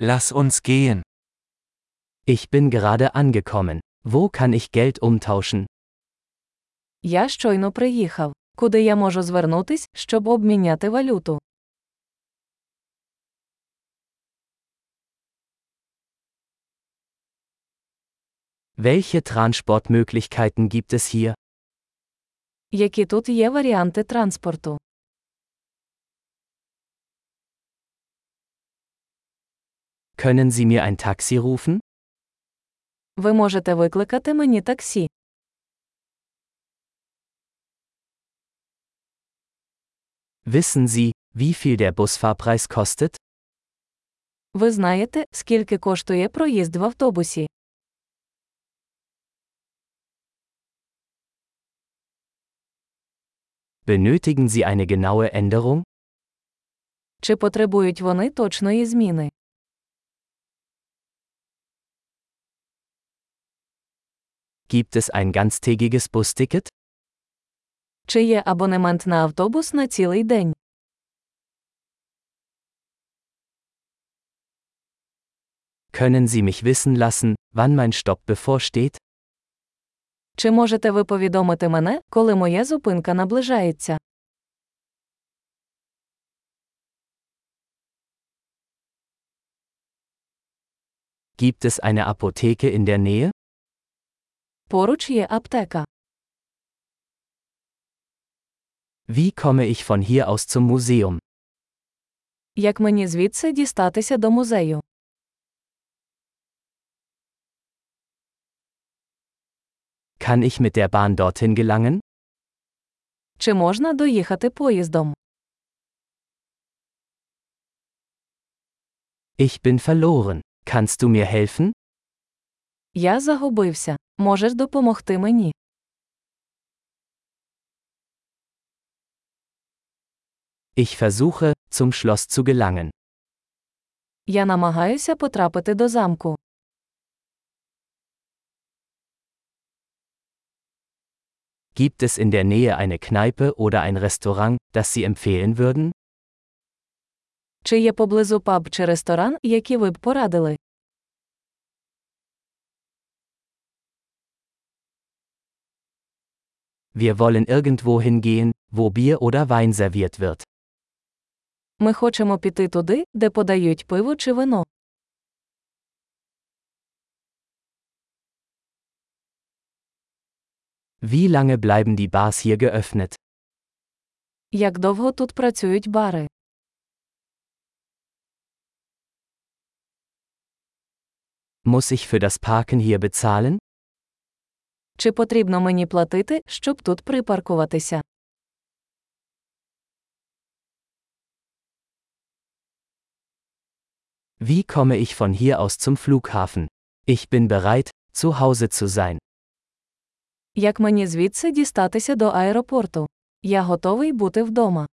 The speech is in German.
Lass uns gehen. Ich bin gerade angekommen. Wo kann ich Geld umtauschen? Я щойно приїхав. Куди я можу звернутись, щоб обміняти валюту? Welche Transportmöglichkeiten gibt es hier? Які тут є варіанти транспорту? Können Sie mir ein Taxi rufen? Ви можете викликати мені таксі. Wissen Sie, wie viel der Busfahrpreis kostet? Ви знаєте, скільки коштує проїзд в автобусі? Benötigen Sie eine genaue Änderung? Чи потребують вони точної зміни? Gibt es ein ganztägiges Busticket? Чи є абонемент на автобус на цілий день? Können Sie mich wissen lassen, wann mein Stopp bevorsteht? Чи можете ви повідомити мене, коли моя зупинка наближається? Gibt es eine Apotheke in der Nähe? Поруч є аптека. Wie komme ich von hier aus zum Museum? Як мені звідси дістатися до музею? Kann ich mit der Bahn dorthin gelangen? Чи можна доїхати поїздом? Ich bin verloren. Kannst du mir helfen? Я загубився. Можеш допомогти мені? Ich versuche, zum Schloss zu gelangen. Я намагаюся потрапити до замку. Gibt es in der Nähe eine Kneipe oder ein Restaurant, das Sie empfehlen würden? Чи є поблизу паб чи ресторан, які ви б порадили? Wir wollen irgendwo hingehen, wo Bier oder Wein serviert wird. Ми хочемо піти туди, де подають пиво чи вино. Wie lange bleiben die Bars hier geöffnet? Як довго тут працюють бари? Muss ich für das Parken hier bezahlen? Чи потрібно мені платити, щоб тут припаркуватися? Wie komme ich von hier aus zum Flughafen? Ich bin bereit, zu Hause zu sein. Як мені звідси дістатися до аеропорту? Я готовий бути вдома.